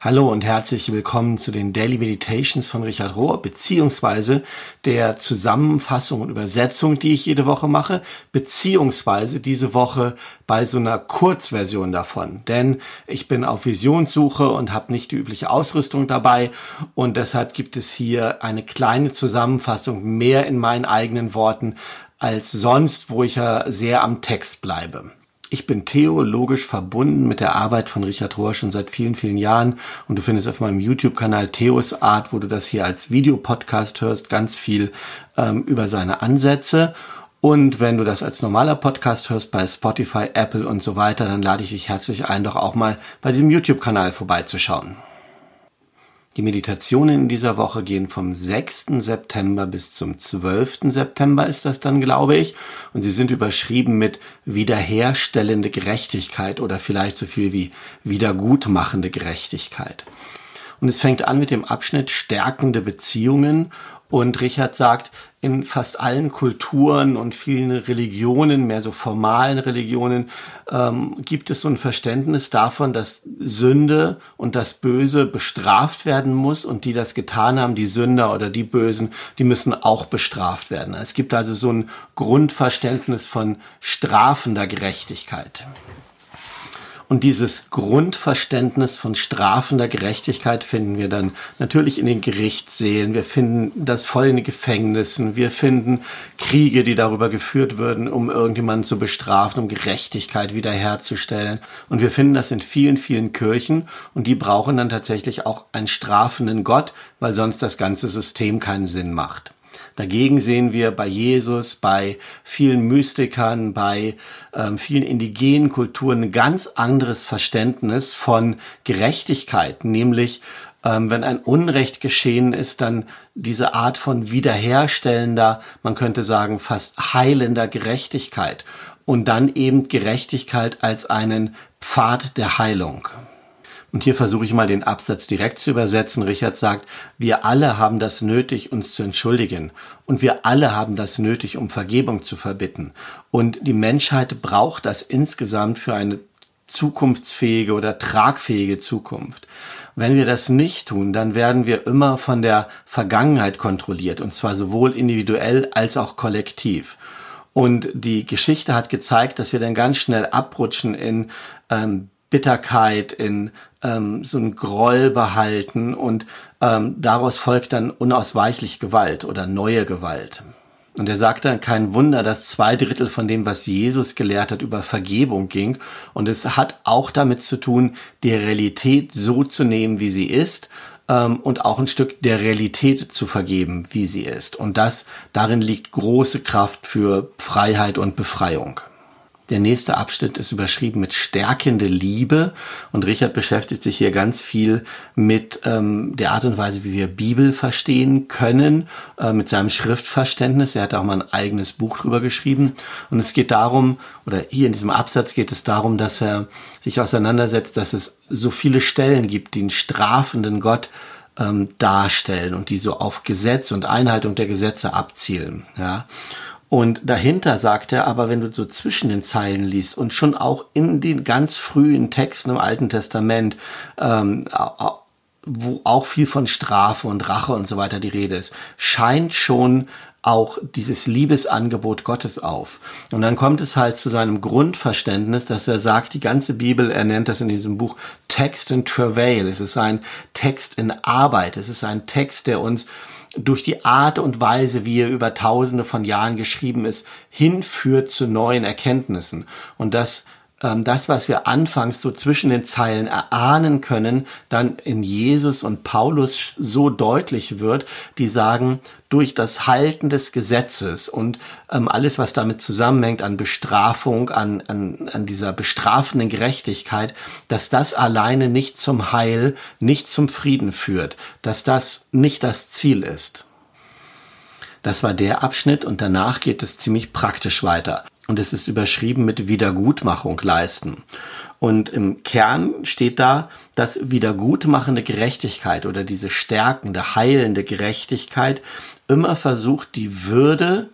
Hallo und herzlich willkommen zu den Daily Meditations von Richard Rohr, beziehungsweise der Zusammenfassung und Übersetzung, die ich jede Woche mache, beziehungsweise diese Woche bei so einer Kurzversion davon. Denn ich bin auf Visionssuche und habe nicht die übliche Ausrüstung dabei und deshalb gibt es hier eine kleine Zusammenfassung mehr in meinen eigenen Worten als sonst, wo ich ja sehr am Text bleibe. Ich bin theologisch verbunden mit der Arbeit von Richard Rohr schon seit vielen, vielen Jahren und du findest auf meinem YouTube-Kanal Theos Art, wo du das hier als Videopodcast hörst, ganz viel ähm, über seine Ansätze. Und wenn du das als normaler Podcast hörst bei Spotify, Apple und so weiter, dann lade ich dich herzlich ein, doch auch mal bei diesem YouTube-Kanal vorbeizuschauen. Die Meditationen in dieser Woche gehen vom 6. September bis zum 12. September ist das dann, glaube ich. Und sie sind überschrieben mit wiederherstellende Gerechtigkeit oder vielleicht so viel wie wiedergutmachende Gerechtigkeit. Und es fängt an mit dem Abschnitt stärkende Beziehungen und Richard sagt, in fast allen Kulturen und vielen Religionen, mehr so formalen Religionen, ähm, gibt es so ein Verständnis davon, dass Sünde und das Böse bestraft werden muss und die das getan haben, die Sünder oder die Bösen, die müssen auch bestraft werden. Es gibt also so ein Grundverständnis von strafender Gerechtigkeit. Und dieses Grundverständnis von strafender Gerechtigkeit finden wir dann natürlich in den Gerichtssälen. Wir finden das voll in den Gefängnissen. Wir finden Kriege, die darüber geführt würden, um irgendjemanden zu bestrafen, um Gerechtigkeit wiederherzustellen. Und wir finden das in vielen, vielen Kirchen. Und die brauchen dann tatsächlich auch einen strafenden Gott, weil sonst das ganze System keinen Sinn macht. Dagegen sehen wir bei Jesus, bei vielen Mystikern, bei ähm, vielen indigenen Kulturen ein ganz anderes Verständnis von Gerechtigkeit, nämlich ähm, wenn ein Unrecht geschehen ist, dann diese Art von wiederherstellender, man könnte sagen fast heilender Gerechtigkeit und dann eben Gerechtigkeit als einen Pfad der Heilung. Und hier versuche ich mal den Absatz direkt zu übersetzen. Richard sagt, wir alle haben das nötig, uns zu entschuldigen. Und wir alle haben das nötig, um Vergebung zu verbitten. Und die Menschheit braucht das insgesamt für eine zukunftsfähige oder tragfähige Zukunft. Wenn wir das nicht tun, dann werden wir immer von der Vergangenheit kontrolliert, und zwar sowohl individuell als auch kollektiv. Und die Geschichte hat gezeigt, dass wir dann ganz schnell abrutschen in ähm, Bitterkeit, in ähm, so ein Groll behalten und ähm, daraus folgt dann unausweichlich Gewalt oder neue Gewalt. Und er sagt dann, kein Wunder, dass zwei Drittel von dem, was Jesus gelehrt hat, über Vergebung ging. Und es hat auch damit zu tun, die Realität so zu nehmen, wie sie ist ähm, und auch ein Stück der Realität zu vergeben, wie sie ist. Und das, darin liegt große Kraft für Freiheit und Befreiung. Der nächste Abschnitt ist überschrieben mit stärkende Liebe und Richard beschäftigt sich hier ganz viel mit ähm, der Art und Weise, wie wir Bibel verstehen können, äh, mit seinem Schriftverständnis. Er hat auch mal ein eigenes Buch drüber geschrieben und es geht darum, oder hier in diesem Absatz geht es darum, dass er sich auseinandersetzt, dass es so viele Stellen gibt, die einen strafenden Gott ähm, darstellen und die so auf Gesetz und Einhaltung der Gesetze abzielen. Ja. Und dahinter sagt er aber, wenn du so zwischen den Zeilen liest und schon auch in den ganz frühen Texten im Alten Testament, ähm, wo auch viel von Strafe und Rache und so weiter die Rede ist, scheint schon auch dieses Liebesangebot Gottes auf. Und dann kommt es halt zu seinem Grundverständnis, dass er sagt, die ganze Bibel, er nennt das in diesem Buch Text in Travail. Es ist ein Text in Arbeit. Es ist ein Text, der uns durch die Art und Weise, wie er über tausende von Jahren geschrieben ist, hinführt zu neuen Erkenntnissen. Und ähm, das, was wir anfangs so zwischen den Zeilen erahnen können, dann in Jesus und Paulus so deutlich wird, die sagen, durch das Halten des Gesetzes und ähm, alles, was damit zusammenhängt an Bestrafung, an, an, an dieser bestrafenden Gerechtigkeit, dass das alleine nicht zum Heil, nicht zum Frieden führt, dass das nicht das Ziel ist. Das war der Abschnitt und danach geht es ziemlich praktisch weiter und es ist überschrieben mit Wiedergutmachung leisten. Und im Kern steht da, dass wiedergutmachende Gerechtigkeit oder diese stärkende, heilende Gerechtigkeit immer versucht, die Würde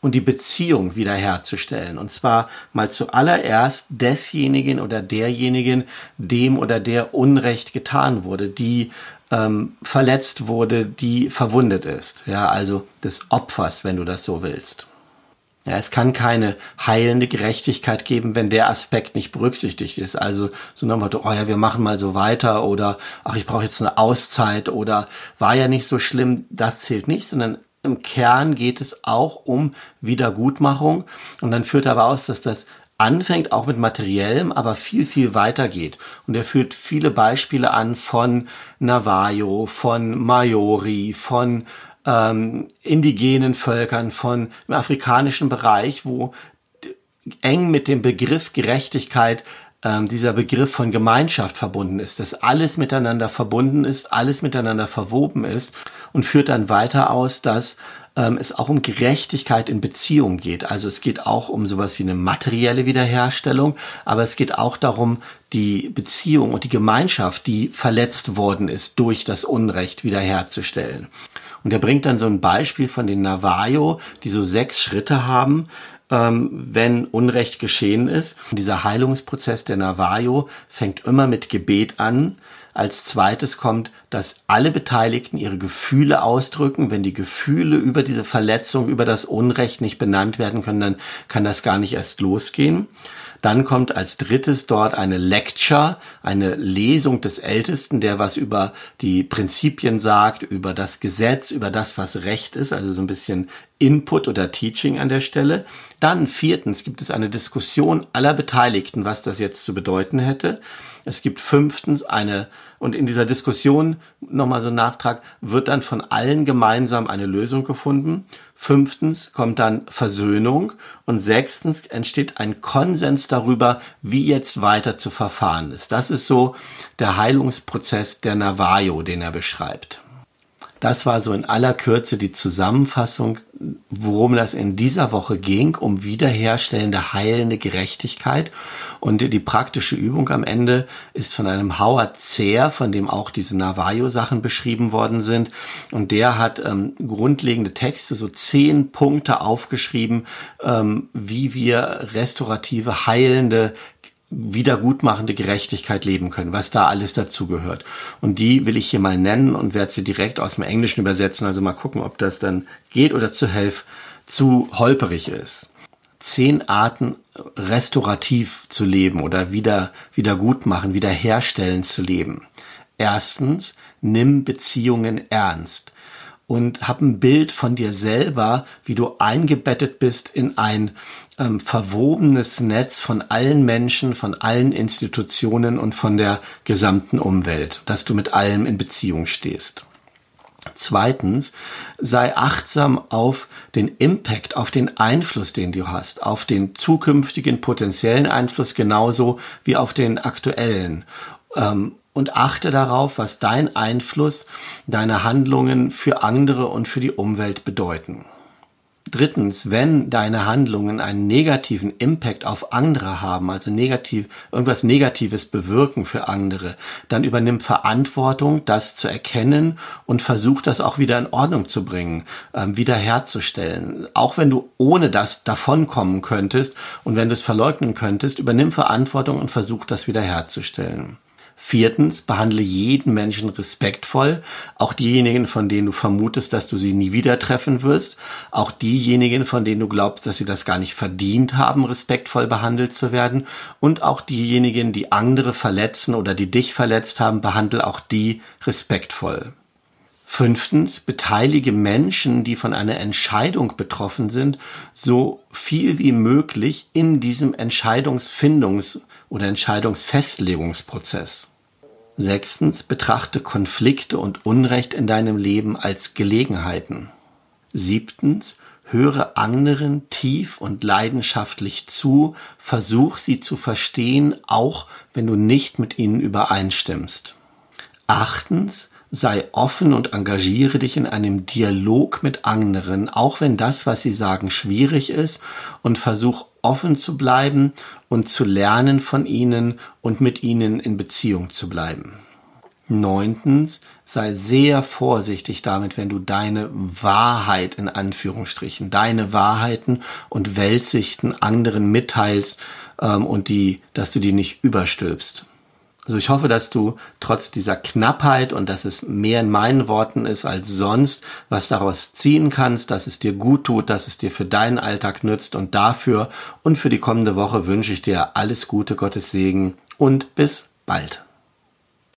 und die Beziehung wiederherzustellen. Und zwar mal zuallererst desjenigen oder derjenigen, dem oder der Unrecht getan wurde, die ähm, verletzt wurde, die verwundet ist. Ja, also des Opfers, wenn du das so willst. Ja, es kann keine heilende Gerechtigkeit geben, wenn der Aspekt nicht berücksichtigt ist. Also so nach dem Motto, oh ja, wir machen mal so weiter oder ach, ich brauche jetzt eine Auszeit oder war ja nicht so schlimm, das zählt nicht, sondern im Kern geht es auch um Wiedergutmachung und dann führt er aber aus, dass das anfängt auch mit materiellem, aber viel, viel weiter geht. Und er führt viele Beispiele an von Navajo, von Maori, von ähm, indigenen Völkern, von im afrikanischen Bereich, wo eng mit dem Begriff Gerechtigkeit ähm, dieser Begriff von Gemeinschaft verbunden ist, dass alles miteinander verbunden ist, alles miteinander verwoben ist und führt dann weiter aus, dass ähm, es auch um Gerechtigkeit in Beziehungen geht. Also es geht auch um sowas wie eine materielle Wiederherstellung, aber es geht auch darum, die Beziehung und die Gemeinschaft, die verletzt worden ist durch das Unrecht, wiederherzustellen. Und er bringt dann so ein Beispiel von den Navajo, die so sechs Schritte haben, ähm, wenn Unrecht geschehen ist. Und dieser Heilungsprozess der Navajo fängt immer mit Gebet an. Als zweites kommt, dass alle Beteiligten ihre Gefühle ausdrücken. Wenn die Gefühle über diese Verletzung, über das Unrecht nicht benannt werden können, dann kann das gar nicht erst losgehen. Dann kommt als drittes dort eine Lecture, eine Lesung des Ältesten, der was über die Prinzipien sagt, über das Gesetz, über das, was Recht ist, also so ein bisschen Input oder Teaching an der Stelle. Dann viertens gibt es eine Diskussion aller Beteiligten, was das jetzt zu bedeuten hätte. Es gibt fünftens eine, und in dieser Diskussion, nochmal so ein Nachtrag, wird dann von allen gemeinsam eine Lösung gefunden. Fünftens kommt dann Versöhnung und sechstens entsteht ein Konsens darüber, wie jetzt weiter zu verfahren ist. Das ist so der Heilungsprozess der Navajo, den er beschreibt. Das war so in aller Kürze die Zusammenfassung, worum das in dieser Woche ging, um wiederherstellende, heilende Gerechtigkeit. Und die praktische Übung am Ende ist von einem Howard Zehr, von dem auch diese Navajo-Sachen beschrieben worden sind. Und der hat ähm, grundlegende Texte, so zehn Punkte aufgeschrieben, ähm, wie wir restaurative, heilende wiedergutmachende Gerechtigkeit leben können, was da alles dazugehört. Und die will ich hier mal nennen und werde sie direkt aus dem Englischen übersetzen, also mal gucken, ob das dann geht oder zu helf zu holperig ist. Zehn Arten restaurativ zu leben oder wieder wiedergutmachen, wiederherstellen zu leben. Erstens, nimm Beziehungen ernst und hab ein Bild von dir selber, wie du eingebettet bist in ein ähm, verwobenes Netz von allen Menschen, von allen Institutionen und von der gesamten Umwelt, dass du mit allem in Beziehung stehst. Zweitens, sei achtsam auf den Impact, auf den Einfluss, den du hast, auf den zukünftigen potenziellen Einfluss genauso wie auf den aktuellen. Ähm, und achte darauf, was dein Einfluss, deine Handlungen für andere und für die Umwelt bedeuten. Drittens, wenn deine Handlungen einen negativen Impact auf andere haben, also negativ, irgendwas Negatives bewirken für andere, dann übernimm Verantwortung, das zu erkennen und versuch das auch wieder in Ordnung zu bringen, ähm, wiederherzustellen. Auch wenn du ohne das davonkommen könntest und wenn du es verleugnen könntest, übernimm Verantwortung und versuch das wiederherzustellen. Viertens, behandle jeden Menschen respektvoll, auch diejenigen, von denen du vermutest, dass du sie nie wieder treffen wirst, auch diejenigen, von denen du glaubst, dass sie das gar nicht verdient haben, respektvoll behandelt zu werden, und auch diejenigen, die andere verletzen oder die dich verletzt haben, behandle auch die respektvoll. Fünftens, beteilige Menschen, die von einer Entscheidung betroffen sind, so viel wie möglich in diesem Entscheidungsfindungs- oder Entscheidungsfestlegungsprozess. Sechstens, betrachte Konflikte und Unrecht in deinem Leben als Gelegenheiten. Siebtens, höre anderen tief und leidenschaftlich zu, versuch sie zu verstehen, auch wenn du nicht mit ihnen übereinstimmst. Achtens, sei offen und engagiere dich in einem Dialog mit anderen, auch wenn das, was sie sagen, schwierig ist, und versuch offen zu bleiben und zu lernen von ihnen und mit ihnen in Beziehung zu bleiben. Neuntens, sei sehr vorsichtig damit, wenn du deine Wahrheit in Anführungsstrichen, deine Wahrheiten und Weltsichten anderen mitteilst ähm, und die, dass du die nicht überstülpst. Also ich hoffe, dass du trotz dieser Knappheit und dass es mehr in meinen Worten ist als sonst, was daraus ziehen kannst, dass es dir gut tut, dass es dir für deinen Alltag nützt und dafür und für die kommende Woche wünsche ich dir alles Gute, Gottes Segen und bis bald.